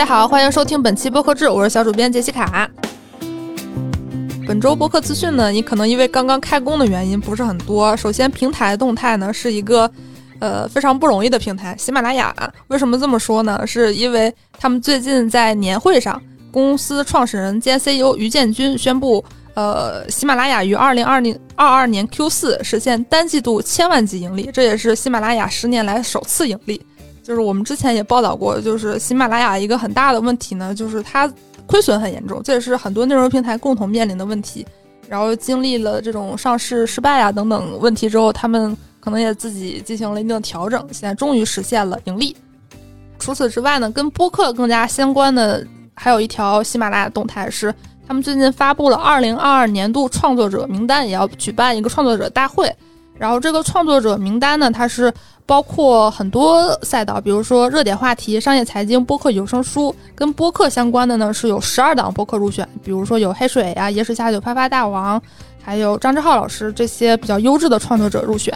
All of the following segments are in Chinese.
大家好，欢迎收听本期播客志，我是小主编杰西卡。本周播客资讯呢，你可能因为刚刚开工的原因不是很多。首先，平台动态呢是一个呃非常不容易的平台。喜马拉雅为什么这么说呢？是因为他们最近在年会上，公司创始人兼 CEO 于建军宣布，呃，喜马拉雅于二零二零二二年 Q 四实现单季度千万级盈利，这也是喜马拉雅十年来首次盈利。就是我们之前也报道过，就是喜马拉雅一个很大的问题呢，就是它亏损很严重，这也是很多内容平台共同面临的问题。然后经历了这种上市失败啊等等问题之后，他们可能也自己进行了一定的调整，现在终于实现了盈利。除此之外呢，跟播客更加相关的还有一条喜马拉雅动态是，他们最近发布了二零二二年度创作者名单，也要举办一个创作者大会。然后这个创作者名单呢，它是包括很多赛道，比如说热点话题、商业财经、播客有声书，跟播客相关的呢是有十二档播客入选，比如说有黑水呀、野史下酒、啪啪大王，还有张志浩老师这些比较优质的创作者入选。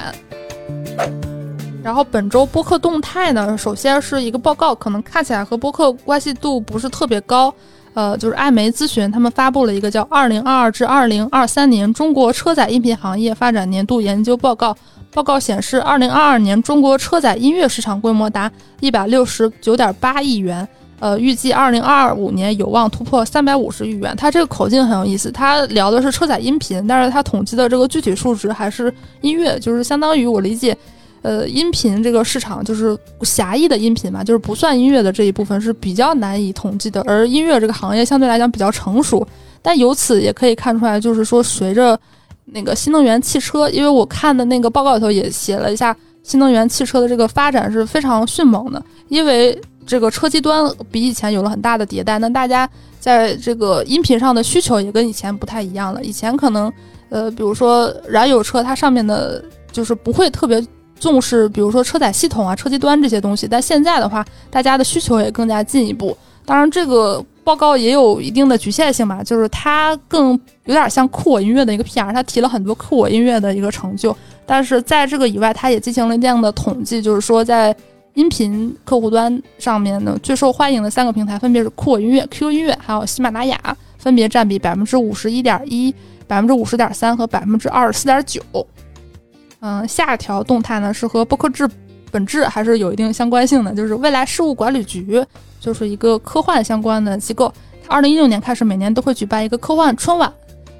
然后本周播客动态呢，首先是一个报告，可能看起来和播客关系度不是特别高。呃，就是艾媒咨询，他们发布了一个叫《二零二二至二零二三年中国车载音频行业发展年度研究报告》。报告显示，二零二二年中国车载音乐市场规模达一百六十九点八亿元，呃，预计二零二五年有望突破三百五十亿元。它这个口径很有意思，它聊的是车载音频，但是它统计的这个具体数值还是音乐，就是相当于我理解。呃，音频这个市场就是狭义的音频嘛，就是不算音乐的这一部分是比较难以统计的。而音乐这个行业相对来讲比较成熟，但由此也可以看出来，就是说随着那个新能源汽车，因为我看的那个报告里头也写了一下，新能源汽车的这个发展是非常迅猛的，因为这个车机端比以前有了很大的迭代，那大家在这个音频上的需求也跟以前不太一样了。以前可能呃，比如说燃油车，它上面的就是不会特别。重视，比如说车载系统啊、车机端这些东西，但现在的话，大家的需求也更加进一步。当然，这个报告也有一定的局限性吧，就是它更有点像酷我音乐的一个 PR，它提了很多酷我音乐的一个成就。但是在这个以外，它也进行了这样的统计，就是说在音频客户端上面呢，最受欢迎的三个平台分别是酷我音乐、QQ 音乐还有喜马拉雅，分别占比百分之五十一点一、百分之五十点三和百分之二十四点九。嗯，下一条动态呢是和播客制本质还是有一定相关性的，就是未来事务管理局，就是一个科幻相关的机构。二零一六年开始，每年都会举办一个科幻春晚，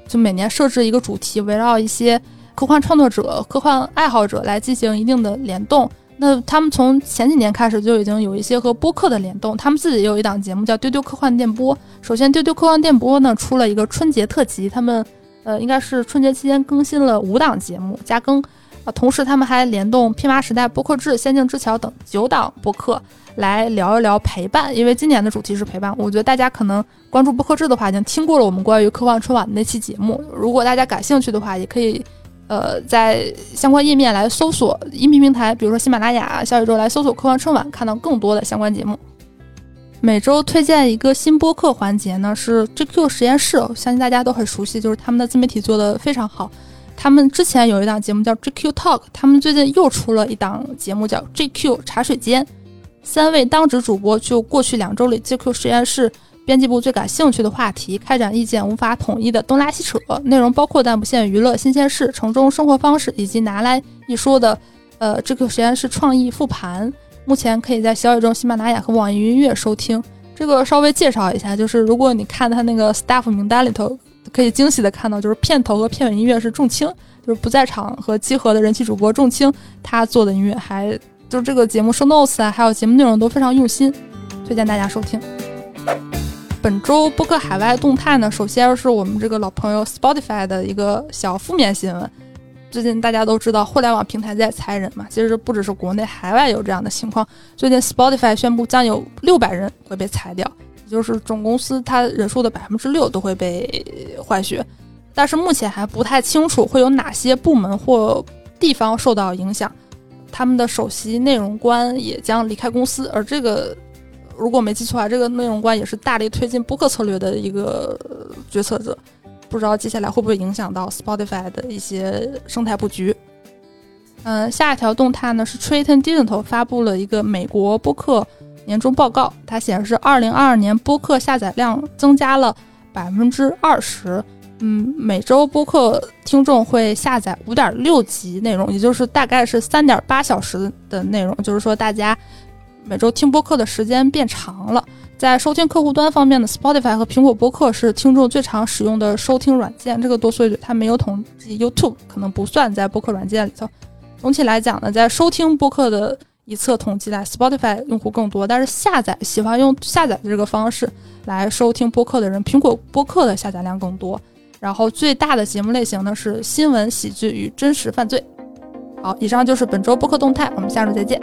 就每年设置一个主题，围绕一些科幻创作者、科幻爱好者来进行一定的联动。那他们从前几年开始就已经有一些和播客的联动，他们自己也有一档节目叫丢丢科幻电波。首先，丢丢科幻电波呢出了一个春节特辑，他们呃应该是春节期间更新了五档节目加更。啊，同时他们还联动《拼马时代》播客志、《仙境之桥》等九档播客来聊一聊陪伴，因为今年的主题是陪伴。我觉得大家可能关注播客志的话，已经听过了我们关于科幻春晚的那期节目。如果大家感兴趣的话，也可以，呃，在相关页面来搜索音频平台，比如说喜马拉雅、小宇宙来搜索科幻春晚，看到更多的相关节目。每周推荐一个新播客环节呢，是 GQ 实验室，相信大家都很熟悉，就是他们的自媒体做的非常好。他们之前有一档节目叫 GQ Talk，他们最近又出了一档节目叫 GQ 茶水间。三位当值主播就过去两周里 GQ 实验室编辑部最感兴趣的话题开展意见无法统一的东拉西扯，内容包括但不限娱乐新鲜事、城中生活方式，以及拿来一说的呃 GQ 实验室创意复盘。目前可以在小宇宙、喜马拉雅和网易云音乐收听。这个稍微介绍一下，就是如果你看他那个 staff 名单里头。可以惊喜的看到，就是片头和片尾音乐是重青，就是不在场和集合的人气主播重青他做的音乐，还就是这个节目收 notes 啊，还有节目内容都非常用心，推荐大家收听。本周播客海外动态呢，首先是我们这个老朋友 Spotify 的一个小负面新闻。最近大家都知道互联网平台在裁人嘛，其实不只是国内，海外有这样的情况。最近 Spotify 宣布将有六百人会被裁掉。也就是总公司它人数的百分之六都会被换血，但是目前还不太清楚会有哪些部门或地方受到影响。他们的首席内容官也将离开公司，而这个如果没记错啊，这个内容官也是大力推进播客策略的一个决策者。不知道接下来会不会影响到 Spotify 的一些生态布局。嗯，下一条动态呢是 Triton Digital 发布了一个美国播客。年终报告，它显示二零二二年播客下载量增加了百分之二十。嗯，每周播客听众会下载五点六集内容，也就是大概是三点八小时的内容。就是说，大家每周听播客的时间变长了。在收听客户端方面呢，Spotify 和苹果播客是听众最常使用的收听软件。这个多说一句，它没有统计 YouTube，可能不算在播客软件里头。总体来讲呢，在收听播客的一侧统计来，Spotify 用户更多，但是下载喜欢用下载的这个方式来收听播客的人，苹果播客的下载量更多。然后最大的节目类型呢是新闻、喜剧与真实犯罪。好，以上就是本周播客动态，我们下周再见。